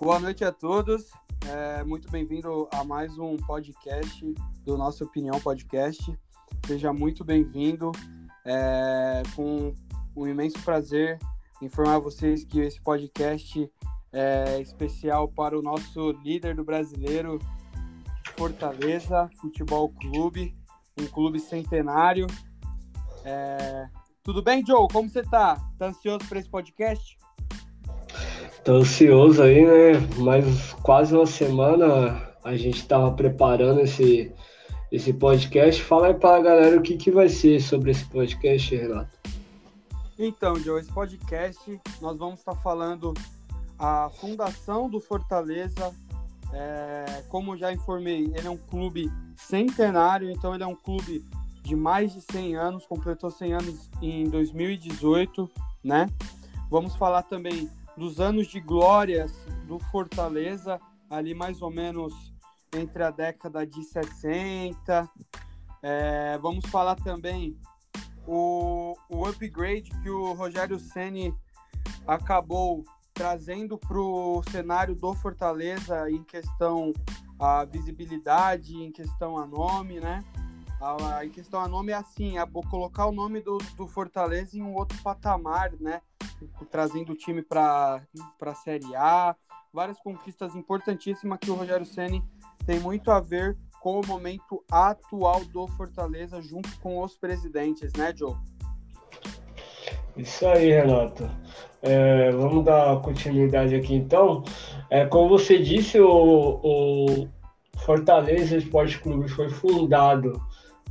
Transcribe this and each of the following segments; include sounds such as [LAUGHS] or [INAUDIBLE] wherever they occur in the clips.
Boa noite a todos. É, muito bem-vindo a mais um podcast do Nossa Opinião Podcast. Seja muito bem-vindo. É, com um imenso prazer informar vocês que esse podcast é especial para o nosso líder do brasileiro, Fortaleza Futebol Clube, um clube centenário. É... Tudo bem, Joe? Como você tá? Tá ansioso para esse podcast? Tô ansioso aí, né? Mais quase uma semana a gente estava preparando esse, esse podcast. Fala aí para a galera o que, que vai ser sobre esse podcast, Renato. Então, Joe, esse podcast nós vamos estar falando a fundação do Fortaleza. É, como já informei, ele é um clube centenário, então ele é um clube de mais de 100 anos, completou 100 anos em 2018, né? Vamos falar também dos anos de glórias do Fortaleza, ali mais ou menos entre a década de 60. É, vamos falar também o, o upgrade que o Rogério Ceni acabou trazendo para o cenário do Fortaleza em questão a visibilidade, em questão a nome, né? A, a, em questão a nome é assim, é colocar o nome do, do Fortaleza em um outro patamar, né? Trazendo o time para a Série A, várias conquistas importantíssimas que o Rogério Ceni tem muito a ver com o momento atual do Fortaleza junto com os presidentes, né, Joe? Isso aí, Renato. É, vamos dar continuidade aqui então. É, como você disse, o, o Fortaleza Esporte Clube foi fundado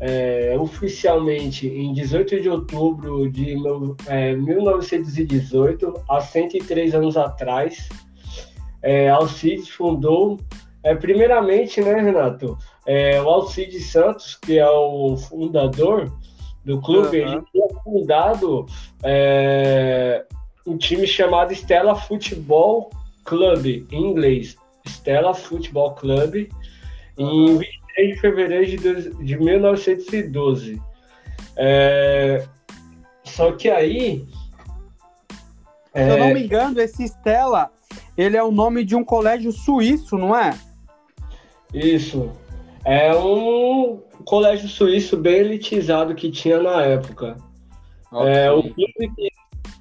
é, oficialmente em 18 de outubro de é, 1918, há 103 anos atrás. É, Alcides fundou, é, primeiramente, né, Renato? É, o Alcides Santos, que é o fundador do clube, uhum. ele tinha fundado é, um time chamado Stella Football Club, em inglês. Stella Football Club, uhum. em 23 de fevereiro de, de 1912. É, só que aí. Se é... eu não me engano, esse Stella, ele é o nome de um colégio suíço, não é? Isso. É um colégio suíço bem elitizado que tinha na época. Okay. É, o clube que,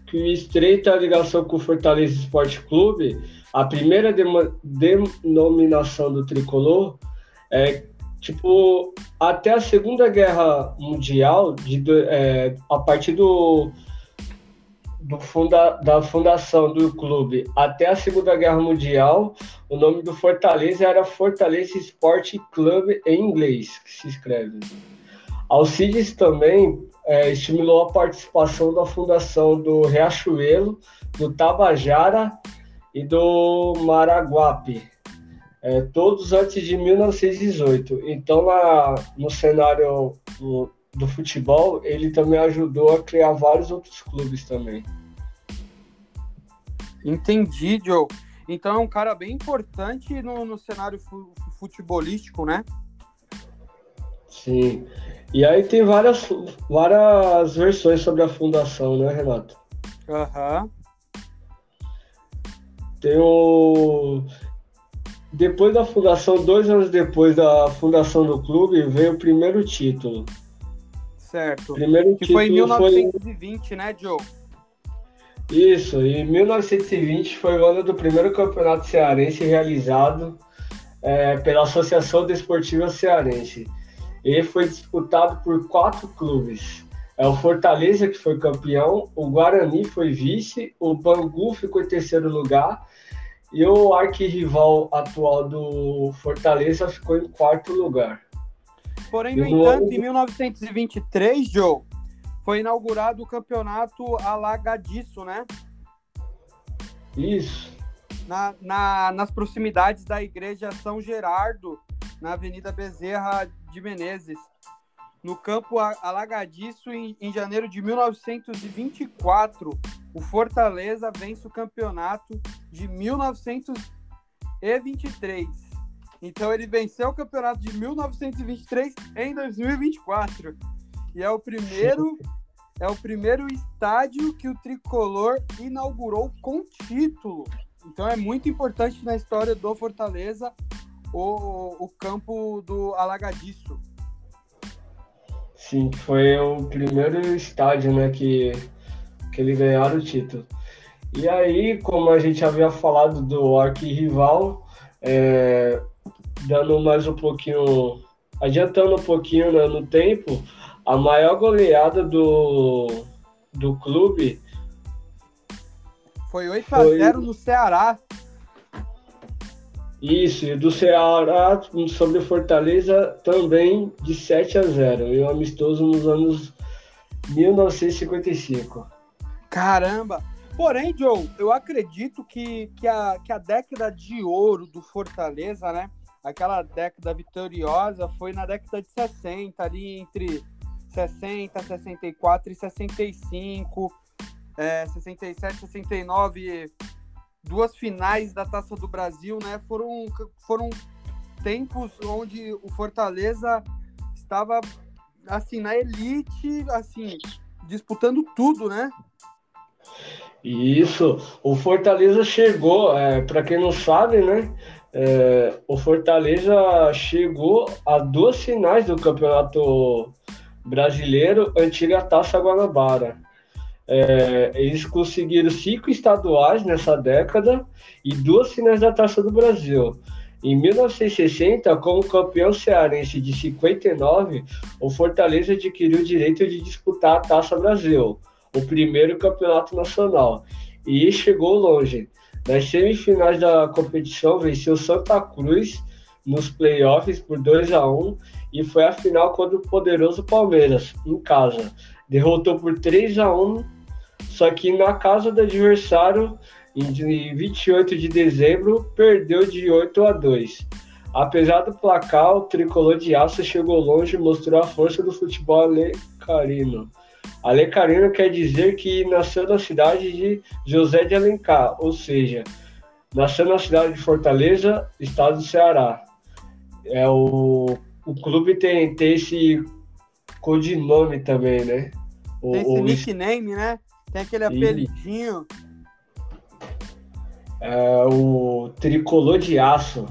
que estreita a ligação com o Fortaleza Esporte Clube, a primeira denominação do tricolor, é tipo, até a Segunda Guerra Mundial, de, é, a partir do, do funda, da fundação do clube até a Segunda Guerra Mundial, o nome do Fortaleza era Fortaleza Sport Club em inglês, que se escreve. Alcides também é, estimulou a participação da fundação do Riachuelo, do Tabajara e do Maraguape, é, todos antes de 1918. Então, na, no cenário do, do, futebol, ele também ajudou a criar vários outros clubes também. Entendi, Joe. Então é um cara bem importante no, no cenário fu futebolístico, né? Sim. E aí tem várias, várias versões sobre a fundação, né, Renato? Aham. Uhum. Tem o. Depois da fundação, dois anos depois da fundação do clube, veio o primeiro título. Certo. Primeiro que foi em 1920, foi... né, Joe? Isso, em 1920 foi o ano do primeiro campeonato cearense realizado é, pela Associação Desportiva Cearense. Ele foi disputado por quatro clubes. É o Fortaleza, que foi campeão, o Guarani foi vice, o Bangu ficou em terceiro lugar e o arquirrival atual do Fortaleza ficou em quarto lugar. Porém, no entanto, ano... em 1923, Joe, foi inaugurado o campeonato alagadiço, né? Isso. Na, na, nas proximidades da igreja São Gerardo, na Avenida Bezerra de Menezes. No campo alagadiço, em, em janeiro de 1924, o Fortaleza vence o campeonato de 1923. Então ele venceu o campeonato de 1923 em 2024. E é o primeiro é o primeiro estádio que o tricolor inaugurou com título. Então é muito importante na história do Fortaleza o, o campo do Alagadiço. Sim, foi o primeiro estádio né, que, que ele ganharam o título. E aí, como a gente havia falado do arquirrival, é, dando mais um pouquinho, adiantando um pouquinho né, no tempo, a maior goleada do, do clube foi 8 a 0 no Ceará. Isso, e do Ceará sobre Fortaleza também de 7 a 0. E um amistoso nos anos 1955. Caramba! Porém, Joe, eu acredito que, que, a, que a década de ouro do Fortaleza, né? Aquela década vitoriosa foi na década de 60, ali entre 60, 64 e 65 é, 67, 69, duas finais da Taça do Brasil, né? Foram, foram tempos onde o Fortaleza estava assim na elite, assim disputando tudo, né? Isso, o Fortaleza chegou, é, para quem não sabe, né? É, o Fortaleza chegou a duas finais do Campeonato Brasileiro, antiga Taça Guanabara. É, eles conseguiram cinco estaduais nessa década e duas finais da Taça do Brasil. Em 1960, como campeão cearense de 59, o Fortaleza adquiriu o direito de disputar a Taça Brasil, o primeiro campeonato nacional, e chegou longe. Nas semifinais da competição, venceu Santa Cruz nos playoffs por 2 a 1 e foi a final contra o poderoso Palmeiras, em casa derrotou por 3 a 1 só que na casa do adversário, em 28 de dezembro, perdeu de 8 a 2. Apesar do placar, o tricolor de aço chegou longe e mostrou a força do futebol alecarino. Alecarino quer dizer que nasceu na cidade de José de Alencar, ou seja, nasceu na cidade de Fortaleza, estado do Ceará. É o, o clube tem, tem esse codinome também, né? Tem esse o, nickname, né? Tem aquele apelidinho. É o tricolor de aço.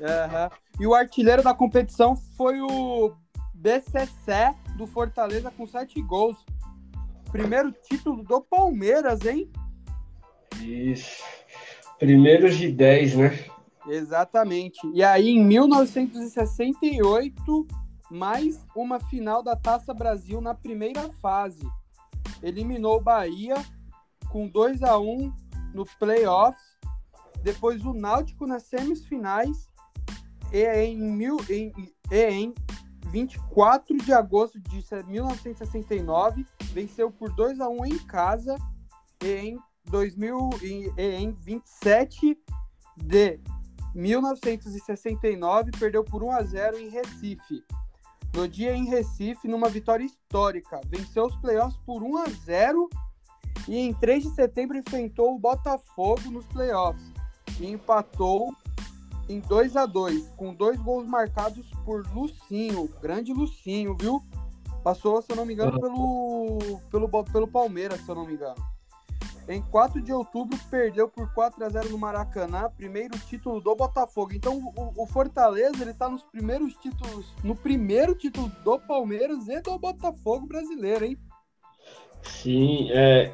Uhum. E o artilheiro da competição foi o BCC do Fortaleza com sete gols. Primeiro título do Palmeiras, hein? Isso. Primeiros de 10, né? Exatamente. E aí, em 1968, mais uma final da Taça Brasil na primeira fase. Eliminou o Bahia com 2 a 1 no playoffs. Depois o Náutico nas semifinais e em, mil, em, e em 24 de agosto de 1969 venceu por 2 a 1 em casa e em 2000 e em 27 de 1969 perdeu por 1 a 0 em Recife. No dia em Recife, numa vitória histórica, venceu os playoffs por 1 a 0 e em 3 de setembro enfrentou o Botafogo nos playoffs e empatou em 2 a 2 com dois gols marcados por Lucinho, grande Lucinho, viu? Passou, se eu não me engano, pelo, pelo, pelo Palmeiras, se eu não me engano. Em 4 de outubro, perdeu por 4 a 0 no Maracanã, primeiro título do Botafogo. Então, o, o Fortaleza ele está nos primeiros títulos, no primeiro título do Palmeiras e do Botafogo brasileiro, hein? Sim, é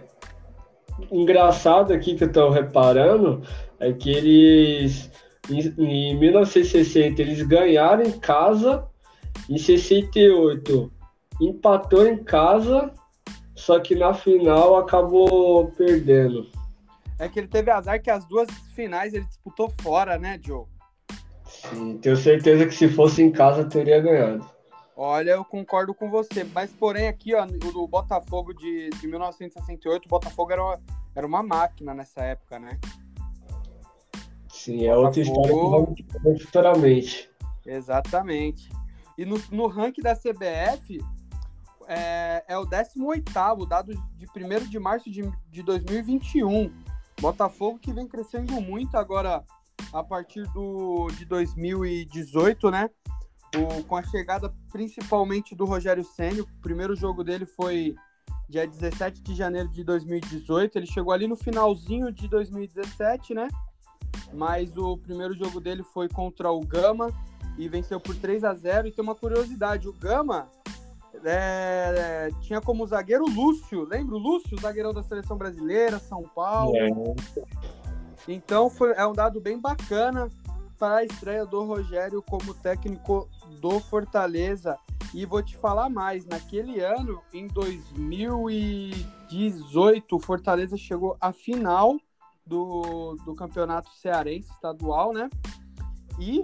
engraçado aqui que eu estou reparando é que eles em, em 1960 eles ganharam em casa, em 68 empatou em casa só que na final acabou perdendo. É que ele teve azar que as duas finais ele disputou fora, né, Joe? Sim, tenho certeza que se fosse em casa teria ganhado. Olha, eu concordo com você, mas porém aqui, ó, o Botafogo de, de 1968, o Botafogo era uma, era uma máquina nessa época, né? Sim, é outra história que vamos futuramente. Exatamente. E no, no ranking da CBF, é, é o 18º, dado de 1 de março de, de 2021. Botafogo que vem crescendo muito agora a partir do, de 2018, né? O, com a chegada principalmente do Rogério Senna. O primeiro jogo dele foi dia 17 de janeiro de 2018. Ele chegou ali no finalzinho de 2017, né? Mas o primeiro jogo dele foi contra o Gama e venceu por 3 a 0 E tem uma curiosidade: o Gama é, tinha como zagueiro o Lúcio, lembra o Lúcio, zagueirão da seleção brasileira, São Paulo. É. Então foi, é um dado bem bacana para a estreia do Rogério como técnico do Fortaleza. E vou te falar mais, naquele ano, em 2018, o Fortaleza chegou à final do, do campeonato cearense estadual, né? E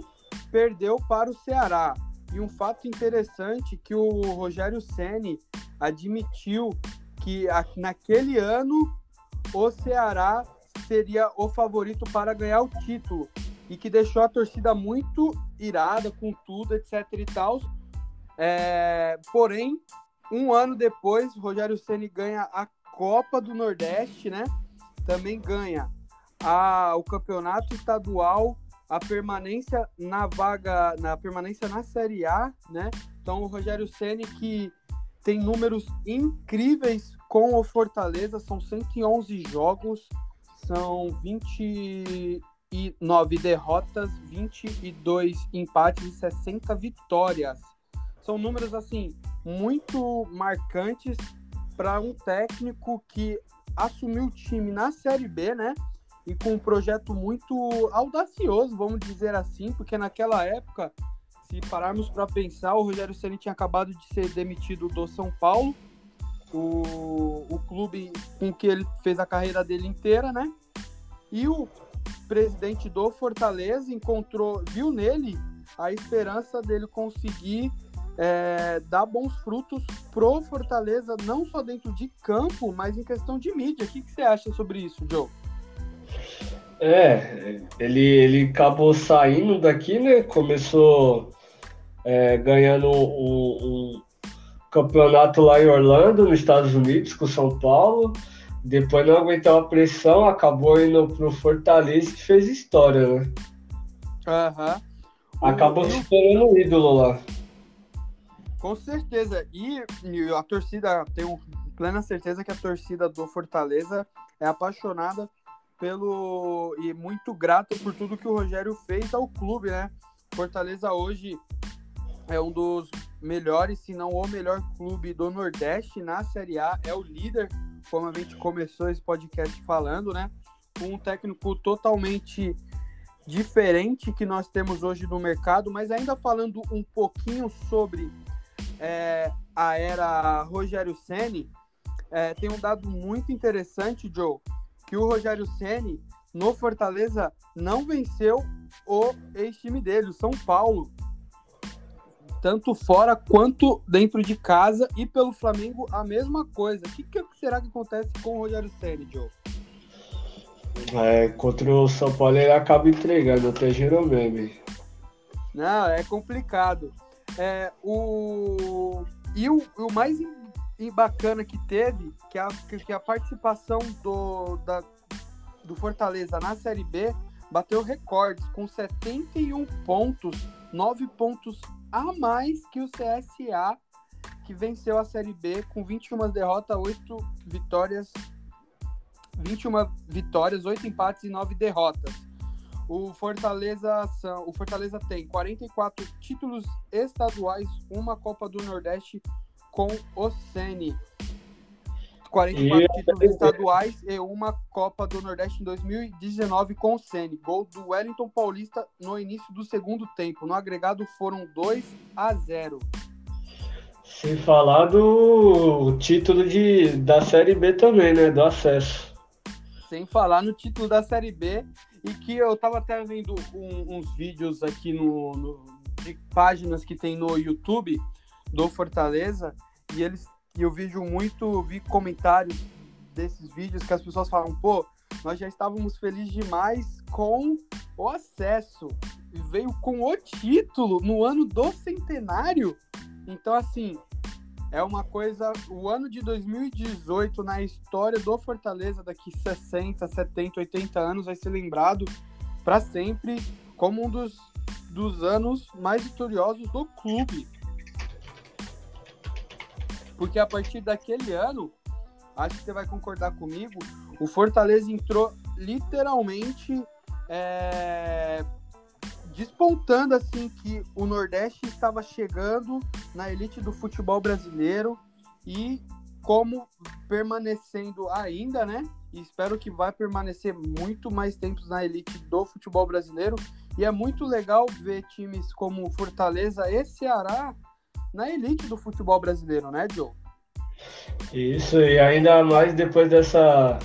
perdeu para o Ceará. E um fato interessante que o Rogério Ceni admitiu que naquele ano o Ceará seria o favorito para ganhar o título e que deixou a torcida muito irada com tudo, etc e tal. É, porém, um ano depois, Rogério Ceni ganha a Copa do Nordeste, né? Também ganha a, o campeonato estadual a permanência na vaga, na permanência na Série A, né? Então o Rogério Ceni que tem números incríveis com o Fortaleza, são 111 jogos, são 29 derrotas, 22 empates e 60 vitórias. São números assim muito marcantes para um técnico que assumiu o time na Série B, né? e com um projeto muito audacioso, vamos dizer assim, porque naquela época, se pararmos para pensar, o Rogério Ceni tinha acabado de ser demitido do São Paulo, o, o clube com que ele fez a carreira dele inteira, né? E o presidente do Fortaleza encontrou, viu nele a esperança dele conseguir é, dar bons frutos pro Fortaleza, não só dentro de campo, mas em questão de mídia. O que, que você acha sobre isso, Joe? É, ele, ele acabou saindo daqui, né? Começou é, ganhando um, um, campeonato lá em Orlando, nos Estados Unidos, com São Paulo. Depois não aguentou a pressão, acabou indo pro Fortaleza que fez história, né? Uhum. Acabou se tornando um ídolo lá. Com certeza. E, e a torcida, tenho plena certeza que a torcida do Fortaleza é apaixonada pelo e muito grato por tudo que o Rogério fez ao clube, né? Fortaleza hoje é um dos melhores, se não o melhor clube do Nordeste na Série A, é o líder, como a gente começou esse podcast falando, né? Com um técnico totalmente diferente que nós temos hoje no mercado, mas ainda falando um pouquinho sobre é, a era Rogério Ceni, é, tem um dado muito interessante, Joe, que o Rogério Ceni no Fortaleza não venceu o ex-time dele, o São Paulo. Tanto fora quanto dentro de casa e pelo Flamengo a mesma coisa. O que, que será que acontece com o Rogério Ceni, Joe? É, contra o São Paulo ele acaba entregando, até gerou meme. Não, é complicado. É, o... E o, o mais bacana que teve, que a, que a participação do, da, do Fortaleza na Série B bateu recordes com 71 pontos, 9 pontos a mais que o CSA, que venceu a Série B com 21 derrotas, 8 vitórias, 21 vitórias, 8 empates e 9 derrotas. O Fortaleza, o Fortaleza tem 44 títulos estaduais, uma Copa do Nordeste com o Sene. 44 e... títulos estaduais e uma Copa do Nordeste em 2019 com o Sene. Gol do Wellington Paulista no início do segundo tempo. No agregado foram 2 a 0. Sem falar do título de, da Série B também, né? Do acesso. Sem falar no título da Série B. E que eu tava até vendo um, uns vídeos aqui no, no, de páginas que tem no YouTube do Fortaleza e eles e eu vejo muito, vi comentários desses vídeos que as pessoas falam, pô, nós já estávamos felizes demais com o acesso e veio com o título no ano do centenário. Então assim, é uma coisa, o ano de 2018 na história do Fortaleza daqui 60, 70, 80 anos vai ser lembrado para sempre como um dos, dos anos mais vitoriosos do clube. Porque a partir daquele ano, acho que você vai concordar comigo, o Fortaleza entrou literalmente é, despontando assim que o Nordeste estava chegando na elite do futebol brasileiro e como permanecendo ainda, né? E espero que vai permanecer muito mais tempos na elite do futebol brasileiro. E é muito legal ver times como Fortaleza e Ceará na elite do futebol brasileiro, né, Joe? Isso, e ainda mais depois dessa,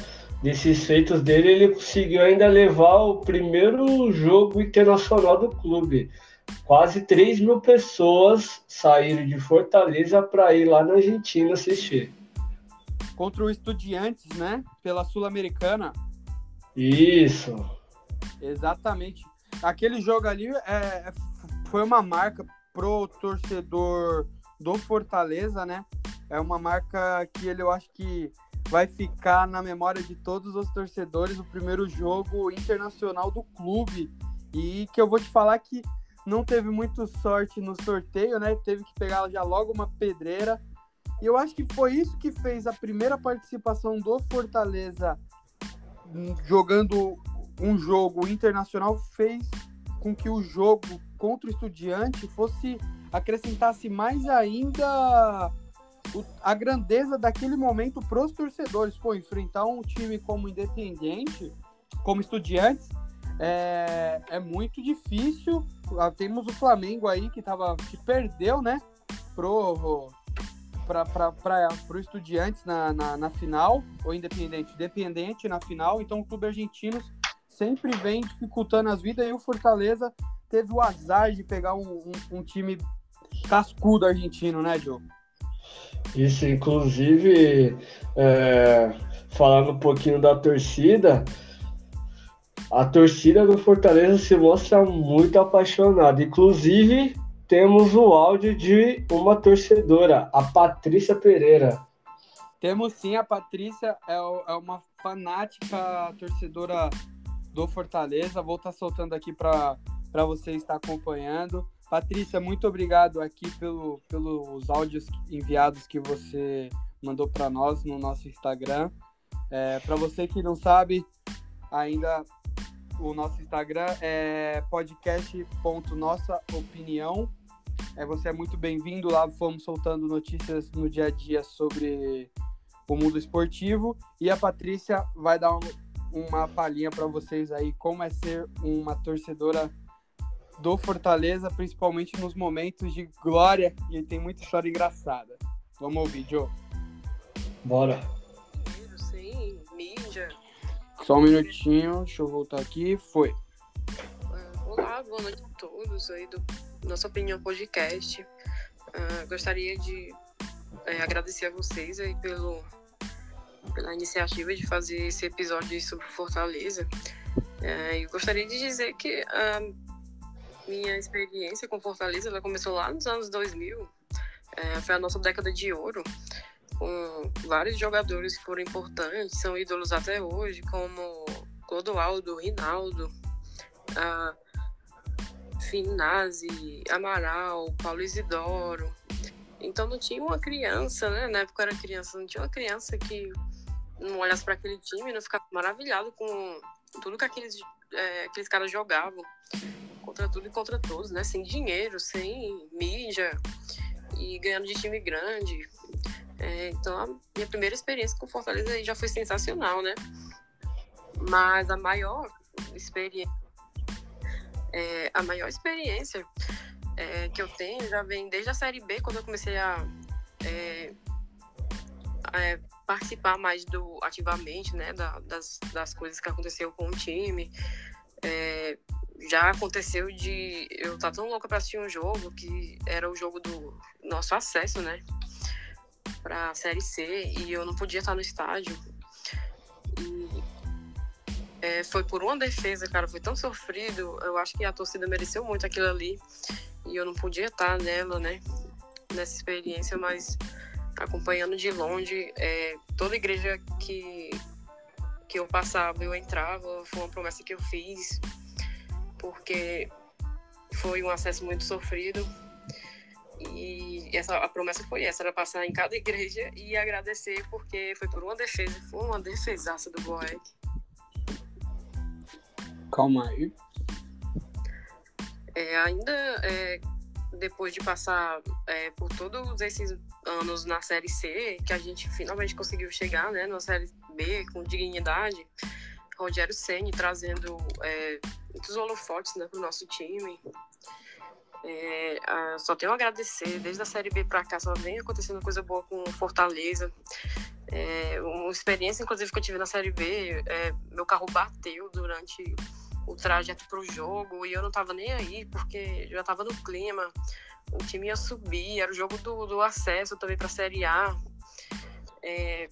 desses feitos dele, ele conseguiu ainda levar o primeiro jogo internacional do clube. Quase 3 mil pessoas saíram de Fortaleza para ir lá na Argentina assistir. Contra o Estudiantes, né? Pela Sul-Americana. Isso. Exatamente. Aquele jogo ali é, foi uma marca pro torcedor do Fortaleza, né? É uma marca que ele eu acho que vai ficar na memória de todos os torcedores o primeiro jogo internacional do clube e que eu vou te falar que não teve muito sorte no sorteio, né? Teve que pegar já logo uma pedreira. E eu acho que foi isso que fez a primeira participação do Fortaleza jogando um jogo internacional fez com que o jogo contra o Estudiante fosse acrescentasse mais ainda a grandeza daquele momento para os torcedores. Pô, enfrentar um time como Independente, como Estudiantes, é, é muito difícil. Ah, temos o Flamengo aí que, tava, que perdeu, né? Pro, para o Estudiantes na, na, na, final, ou Independente, Independente na final. Então, o clube argentino sempre vem dificultando as vidas e o Fortaleza teve o azar de pegar um, um, um time cascudo argentino, né, Joe? Isso, inclusive, é, falando um pouquinho da torcida, a torcida do Fortaleza se mostra muito apaixonada. Inclusive, temos o áudio de uma torcedora, a Patrícia Pereira. Temos sim, a Patrícia é, é uma fanática torcedora do Fortaleza. Vou estar tá soltando aqui para você estar acompanhando. Patrícia, muito obrigado aqui pelo, pelos áudios enviados que você mandou para nós no nosso Instagram. É, para você que não sabe, ainda o nosso Instagram é podcast.nossaopinião. É, você é muito bem-vindo lá. Fomos soltando notícias no dia a dia sobre o mundo esportivo. E a Patrícia vai dar um, uma palhinha para vocês aí como é ser uma torcedora do Fortaleza, principalmente nos momentos de glória, e tem muita história engraçada. Vamos ouvir, Joe. Bora. Sim, mídia. Só um minutinho, deixa eu voltar aqui. Foi. Uh, olá, boa noite a todos aí do Nossa Opinião Podcast. Uh, gostaria de uh, agradecer a vocês aí pelo, pela iniciativa de fazer esse episódio sobre Fortaleza. É, eu gostaria de dizer que minha experiência com Fortaleza ela começou lá nos anos 2000. É, foi a nossa década de ouro, com vários jogadores que foram importantes, são ídolos até hoje, como Clodoaldo, Rinaldo, a Finazzi, Amaral, Paulo Isidoro. Então não tinha uma criança, né? Na época eu era criança, não tinha uma criança que não olhasse para aquele time e não ficava maravilhado com tudo que aqueles, é, aqueles caras jogavam contra tudo e contra todos, né? Sem dinheiro, sem mídia e ganhando de time grande. É, então, a minha primeira experiência com Fortaleza já foi sensacional, né? Mas a maior experiência, é, a maior experiência é, que eu tenho já vem desde a Série B, quando eu comecei a, é, a é, participar mais do ativamente, né, da, das, das coisas que aconteceu com o time. É, já aconteceu de eu estar tá tão louca para assistir um jogo que era o jogo do nosso acesso, né? Pra Série C e eu não podia estar no estádio. E é, foi por uma defesa, cara, foi tão sofrido. Eu acho que a torcida mereceu muito aquilo ali e eu não podia estar nela, né? Nessa experiência, mas acompanhando de longe, é, toda igreja que, que eu passava, eu entrava, foi uma promessa que eu fiz porque foi um acesso muito sofrido. E essa, a promessa foi essa, era passar em cada igreja e agradecer, porque foi por uma defesa, foi uma defesaça do Boeck. Calma aí. É, ainda é, depois de passar é, por todos esses anos na Série C, que a gente finalmente conseguiu chegar né, na Série B com dignidade, Rogério Ceni trazendo é, muitos holofotes né, para o nosso time. É, só tenho a agradecer, desde a Série B para cá só vem acontecendo coisa boa com Fortaleza. É, uma experiência, inclusive, que eu tive na Série B, é, meu carro bateu durante o trajeto para o jogo e eu não estava nem aí, porque já estava no clima. O time ia subir, era o jogo do, do acesso também para a Série A. É,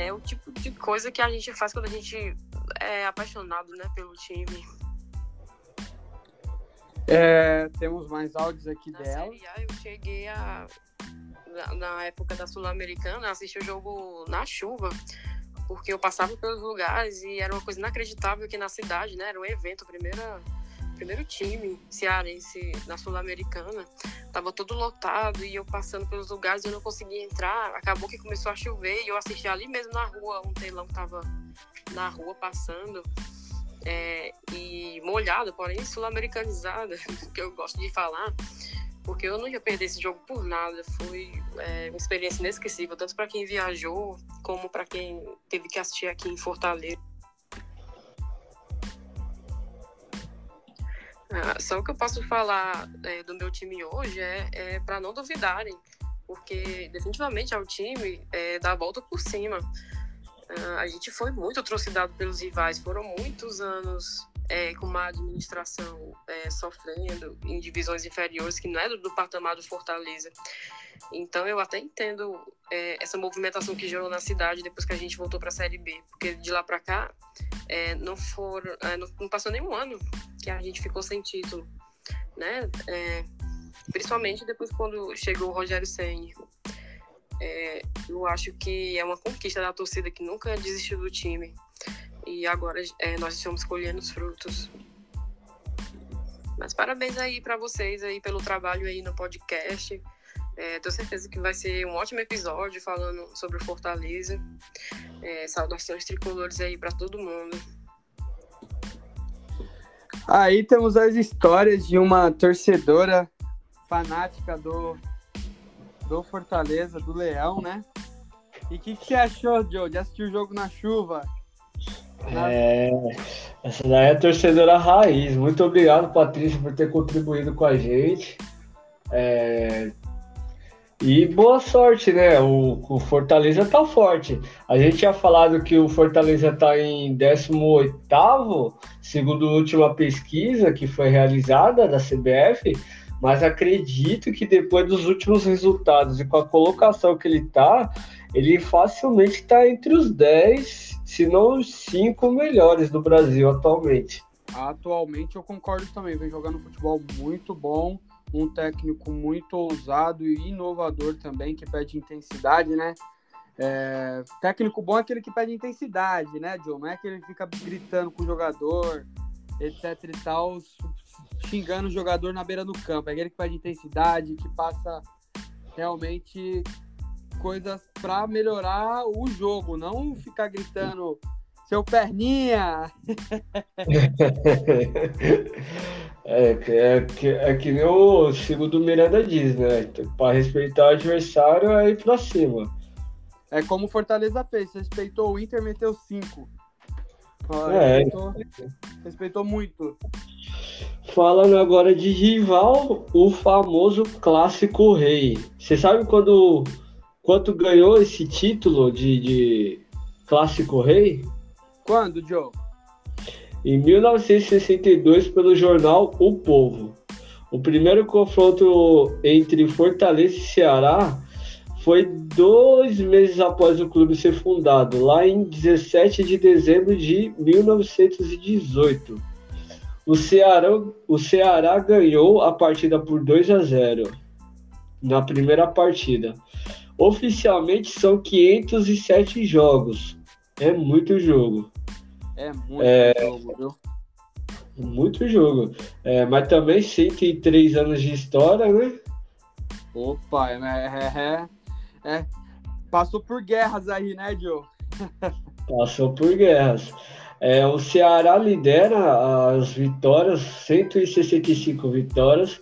é o tipo de coisa que a gente faz quando a gente é apaixonado né, pelo time. É, temos mais áudios aqui na dela. Série A, eu cheguei a. Na, na época da Sul-Americana, assisti o jogo na chuva porque eu passava pelos lugares e era uma coisa inacreditável aqui na cidade, né? Era um evento, primeira primeiro time cearense na Sul-Americana. Tava todo lotado e eu passando pelos lugares eu não conseguia entrar. Acabou que começou a chover e eu assisti ali mesmo na rua, um telão tava na rua passando. É, e molhado, porém sul-americanizada, [LAUGHS] que eu gosto de falar porque eu não ia perder esse jogo por nada. Foi é, uma experiência inesquecível, tanto para quem viajou, como para quem teve que assistir aqui em Fortaleza. Ah, só o que eu posso falar é, do meu time hoje é, é para não duvidarem, porque definitivamente é o time é, da volta por cima. Ah, a gente foi muito atrocidado pelos rivais, foram muitos anos é, com uma administração é, sofrendo em divisões inferiores, que não é do, do patamar do Fortaleza. Então eu até entendo é, essa movimentação que gerou na cidade depois que a gente voltou para a Série B, porque de lá para cá é, não, foram, é, não, não, passou nenhum ano que a gente ficou sem título, né? É, principalmente depois quando chegou o Rogério Senni. É, eu acho que é uma conquista da torcida que nunca desistiu do time e agora é, nós estamos colhendo os frutos. Mas parabéns aí para vocês aí pelo trabalho aí no podcast. É, tenho certeza que vai ser um ótimo episódio falando sobre o Fortaleza. É, saudações tricolores aí para todo mundo. Aí temos as histórias de uma torcedora fanática do, do Fortaleza, do Leão, né? E o que, que, você achou, Joe, de assistir o jogo na chuva? É, essa daí é a torcedora raiz. Muito obrigado, Patrícia, por ter contribuído com a gente. É, e boa sorte, né? O, o, Fortaleza tá forte. A gente tinha falado que o Fortaleza tá em 18, segundo a última pesquisa que foi realizada da CBF, mas acredito que depois dos últimos resultados e com a colocação que ele tá, ele facilmente está entre os 10, se não os 5 melhores do Brasil atualmente. Atualmente eu concordo também, vem jogando futebol muito bom, um técnico muito ousado e inovador também, que pede intensidade, né? É, técnico bom é aquele que pede intensidade, né, John? Não é que fica gritando com o jogador, etc e tal, xingando o jogador na beira do campo. É aquele que pede intensidade, que passa realmente coisas para melhorar o jogo, não ficar gritando seu perninha. [LAUGHS] é, é, que, é que nem o segundo Miranda diz, né? Para respeitar o adversário é ir para cima. É como o Fortaleza fez, respeitou o Inter, meteu cinco. É. Respeitou, respeitou muito. Falando agora de rival, o famoso clássico rei. Você sabe quando quanto ganhou esse título de, de Clássico Rei? Quando, Joe? Em 1962, pelo jornal O Povo. O primeiro confronto entre Fortaleza e Ceará foi dois meses após o clube ser fundado, lá em 17 de dezembro de 1918. O Ceará, o Ceará ganhou a partida por 2 a 0 na primeira partida. Oficialmente são 507 jogos. É muito jogo. É muito é, jogo, viu? Muito jogo. É, mas também 103 anos de história, né? Opa, é, é, é, é. Passou por guerras aí, né, Joe? Passou por guerras. É, o Ceará lidera as vitórias, 165 vitórias.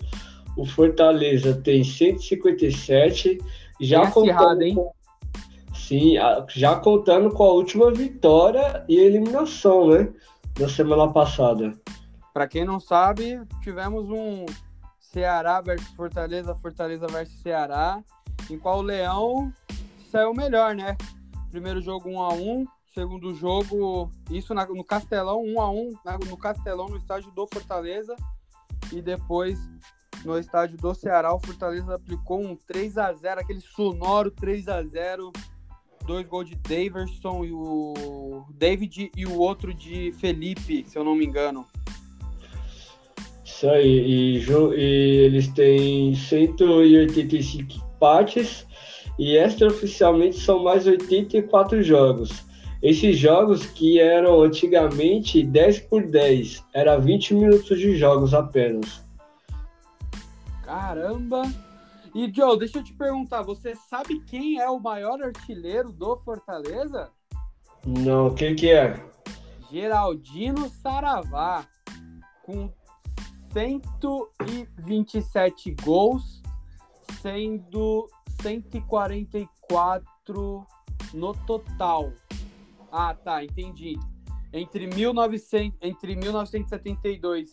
O Fortaleza tem 157. Já é contando, hein? Sim, já contando com a última vitória e eliminação, né? Da semana passada. Para quem não sabe, tivemos um Ceará versus Fortaleza, Fortaleza versus Ceará, em qual o Leão saiu melhor, né? Primeiro jogo 1 a 1 segundo jogo, isso no Castelão, 1 a 1 no Castelão, no estádio do Fortaleza, e depois no estádio do Ceará, o Fortaleza aplicou um 3 a 0 aquele sonoro 3 a 0 dois gols de Daverson e o David e o outro de Felipe, se eu não me engano. Isso aí, e, e eles têm 185 empates e extraoficialmente são mais 84 jogos. Esses jogos que eram antigamente 10 por 10, era 20 minutos de jogos apenas. Caramba! E Joe, deixa eu te perguntar, você sabe quem é o maior artilheiro do Fortaleza? Não, quem que é? Geraldino Saravá, com 127 gols, sendo 144 no total. Ah, tá, entendi. Entre, 1900, entre 1972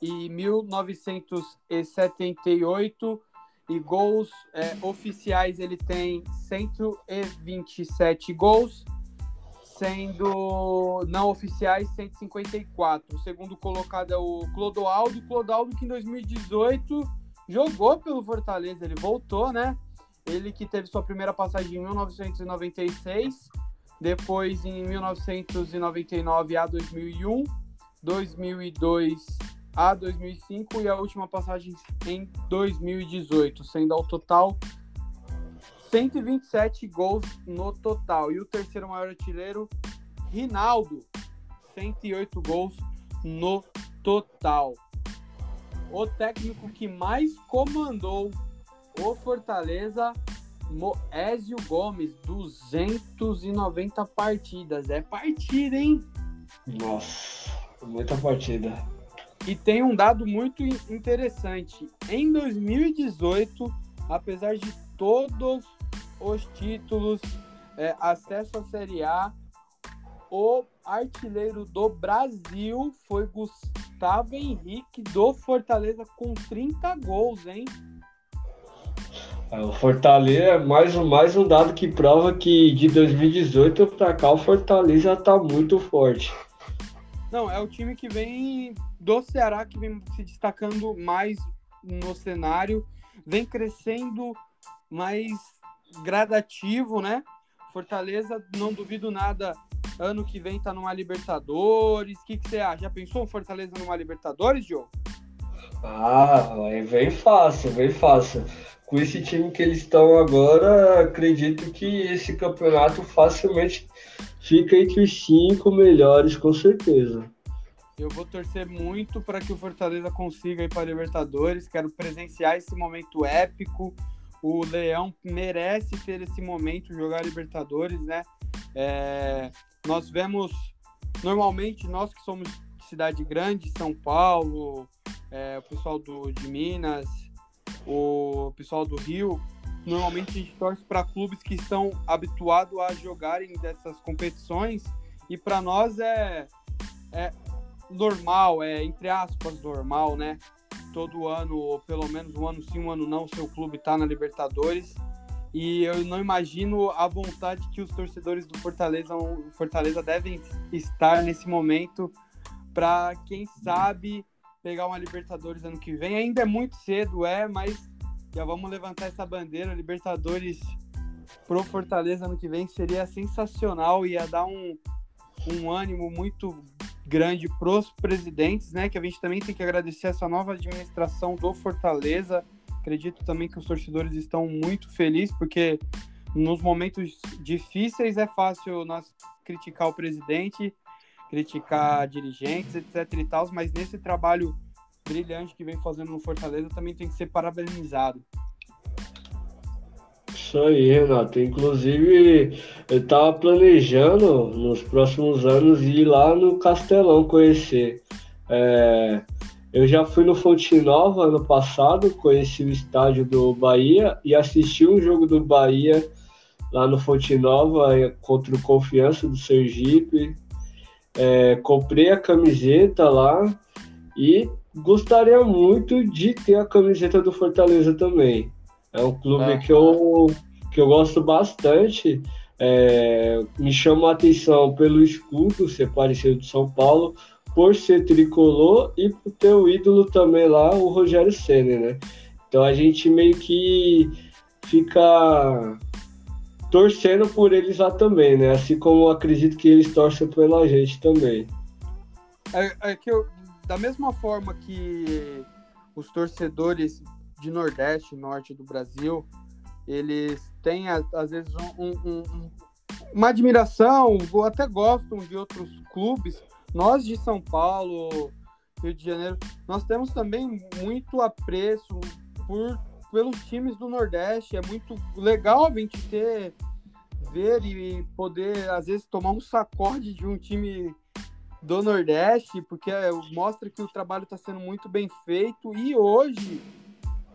e 1978 e gols é, oficiais ele tem 127 gols, sendo não oficiais 154. O segundo colocado é o Clodoaldo, Clodoaldo que em 2018 jogou pelo Fortaleza, ele voltou, né? Ele que teve sua primeira passagem em 1996 depois em 1999 a 2001, 2002 a 2005 e a última passagem em 2018, sendo ao total 127 gols no total. E o terceiro maior artilheiro, Rinaldo, 108 gols no total. O técnico que mais comandou o Fortaleza Moésio Gomes, 290 partidas. É partida, hein? Nossa, muita partida. E tem um dado muito interessante. Em 2018, apesar de todos os títulos, é, acesso à Série A, o artilheiro do Brasil foi Gustavo Henrique do Fortaleza com 30 gols, hein? É, o Fortaleza é mais, mais um dado que prova que de 2018 para cá o Fortaleza está muito forte. Não, é o time que vem do Ceará que vem se destacando mais no cenário, vem crescendo mais gradativo, né? Fortaleza, não duvido nada, ano que vem tá numa Libertadores. O que, que você acha? Já pensou o Fortaleza numa Libertadores, Diogo? Ah, é bem fácil, bem fácil com esse time que eles estão agora, acredito que esse campeonato facilmente fica entre os cinco melhores, com certeza. Eu vou torcer muito para que o Fortaleza consiga ir para a Libertadores. Quero presenciar esse momento épico. O Leão merece ter esse momento, jogar Libertadores, né? É, nós vemos, normalmente, nós que somos de cidade grande, São Paulo, é, o pessoal do, de Minas, o pessoal do Rio, normalmente a gente torce para clubes que estão habituados a jogarem dessas competições e para nós é, é normal, é entre aspas normal, né? Todo ano, ou pelo menos um ano sim, um ano não, seu clube está na Libertadores. E eu não imagino a vontade que os torcedores do Fortaleza, Fortaleza devem estar nesse momento para quem sabe pegar uma Libertadores ano que vem. Ainda é muito cedo, é, mas já vamos levantar essa bandeira. Libertadores pro Fortaleza ano que vem seria sensacional, ia dar um, um ânimo muito grande pros presidentes, né? Que a gente também tem que agradecer essa nova administração do Fortaleza. Acredito também que os torcedores estão muito felizes, porque nos momentos difíceis é fácil nós criticar o presidente, criticar dirigentes, etc e tal, mas nesse trabalho brilhante que vem fazendo no Fortaleza também tem que ser parabenizado. Isso aí, Renato. Inclusive, eu estava planejando nos próximos anos ir lá no Castelão conhecer. É, eu já fui no Fonte Nova ano passado, conheci o estádio do Bahia e assisti um jogo do Bahia lá no Fonte Nova é, contra o Confiança do Sergipe. É, comprei a camiseta lá e gostaria muito de ter a camiseta do Fortaleza também. É um clube é. que, eu, que eu gosto bastante. É, me chama a atenção pelo escudo ser parecido de São Paulo, por ser tricolor e por ter o ídolo também lá, o Rogério Senna, né? Então a gente meio que fica torcendo por eles lá também, né? Assim como acredito que eles torcem pela gente também. É, é que eu, da mesma forma que os torcedores de Nordeste, Norte do Brasil, eles têm às vezes um, um, uma admiração, ou até gostam de outros clubes. Nós de São Paulo, Rio de Janeiro, nós temos também muito apreço por pelos times do Nordeste. É muito legal a gente ter ver e poder às vezes tomar um sacode de um time do Nordeste, porque é, mostra que o trabalho está sendo muito bem feito e hoje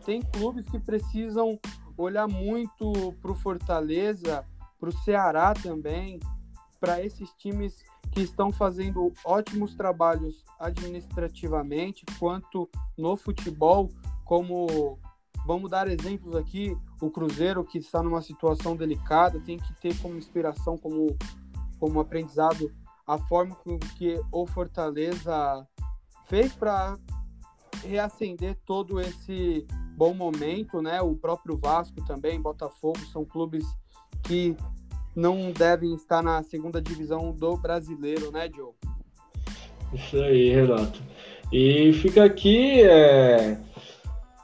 tem clubes que precisam olhar muito para o Fortaleza, para o Ceará também, para esses times que estão fazendo ótimos trabalhos administrativamente, quanto no futebol, como vamos dar exemplos aqui, o Cruzeiro que está numa situação delicada, tem que ter como inspiração, como, como aprendizado a forma com que o Fortaleza fez para reacender todo esse bom momento, né? O próprio Vasco também, Botafogo, são clubes que não devem estar na segunda divisão do brasileiro, né, Joe? Isso aí, Renato. E fica aqui é,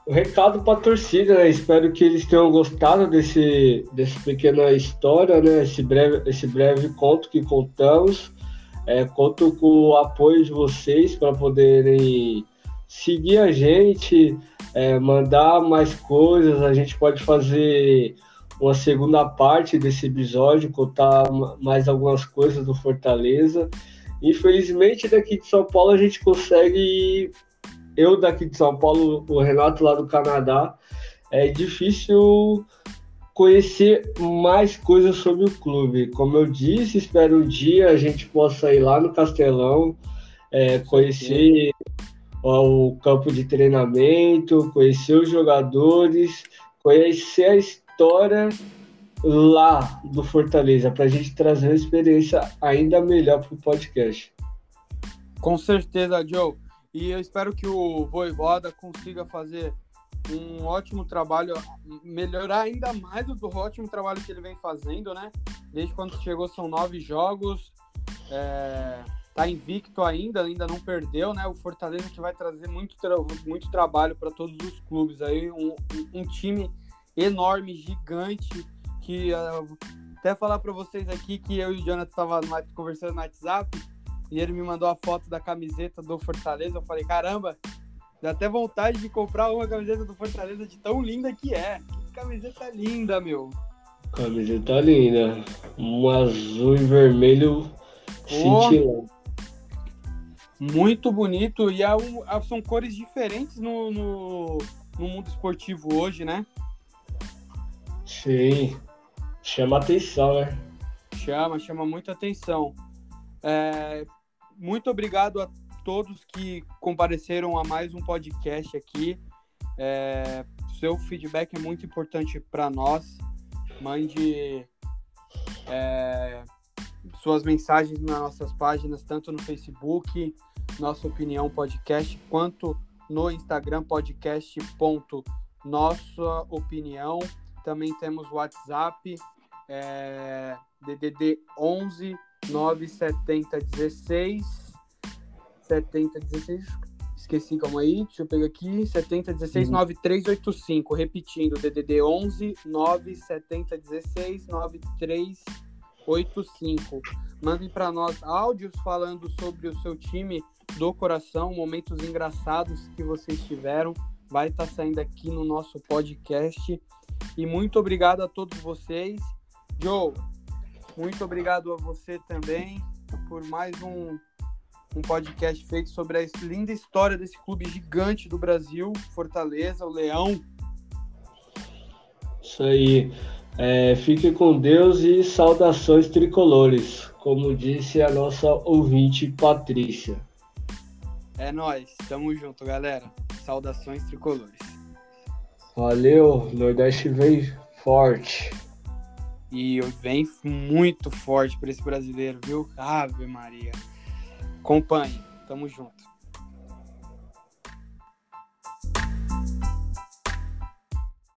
o recado para a torcida, né? Espero que eles tenham gostado desse, dessa pequena história, né? Esse breve, esse breve conto que contamos. É, conto com o apoio de vocês para poderem seguir a gente, é, mandar mais coisas. A gente pode fazer uma segunda parte desse episódio, contar mais algumas coisas do Fortaleza. Infelizmente, daqui de São Paulo a gente consegue. Eu daqui de São Paulo, o Renato lá do Canadá, é difícil conhecer mais coisas sobre o clube. Como eu disse, espero um dia a gente possa ir lá no Castelão, é, conhecer o campo de treinamento, conhecer os jogadores, conhecer a história lá do Fortaleza, para a gente trazer uma experiência ainda melhor para o podcast. Com certeza, Joe. E eu espero que o Voivoda consiga fazer um ótimo trabalho, melhorar ainda mais do ótimo trabalho que ele vem fazendo, né? Desde quando chegou são nove jogos, é, tá invicto ainda, ainda não perdeu, né? O Fortaleza que vai trazer muito, tra muito trabalho para todos os clubes aí, um, um, time enorme, gigante, que uh, até falar para vocês aqui que eu e o Jonathan tava conversando no WhatsApp e ele me mandou a foto da camiseta do Fortaleza, eu falei, caramba, Dá até vontade de comprar uma camiseta do Fortaleza de tão linda que é. Que camiseta linda, meu. Camiseta linda. Um azul e vermelho cintilante. Muito bonito. E é um, são cores diferentes no, no, no mundo esportivo hoje, né? Sim. Chama atenção, né? Chama, chama muita atenção. É, muito obrigado a todos que compareceram a mais um podcast aqui. É, seu feedback é muito importante para nós. Mande é, suas mensagens nas nossas páginas, tanto no Facebook, Nossa Opinião Podcast, quanto no Instagram, podcast. Nossa Opinião. Também temos WhatsApp, é, DDD 11 970 16 7016, esqueci, calma aí, deixa eu pegar aqui, 7016 uhum. 9385, repetindo, DDD 11 97016 9385. Mandem para nós áudios falando sobre o seu time do coração, momentos engraçados que vocês tiveram, vai estar tá saindo aqui no nosso podcast. E muito obrigado a todos vocês. Joe, muito obrigado a você também por mais um, um podcast feito sobre a linda história desse clube gigante do Brasil, Fortaleza, o Leão. Isso aí. É, fique com Deus e saudações tricolores, como disse a nossa ouvinte Patrícia. É nós, tamo junto, galera. Saudações tricolores. Valeu, Nordeste vem forte. E vem muito forte para esse brasileiro, viu? Ave Maria. Acompanhe, tamo junto.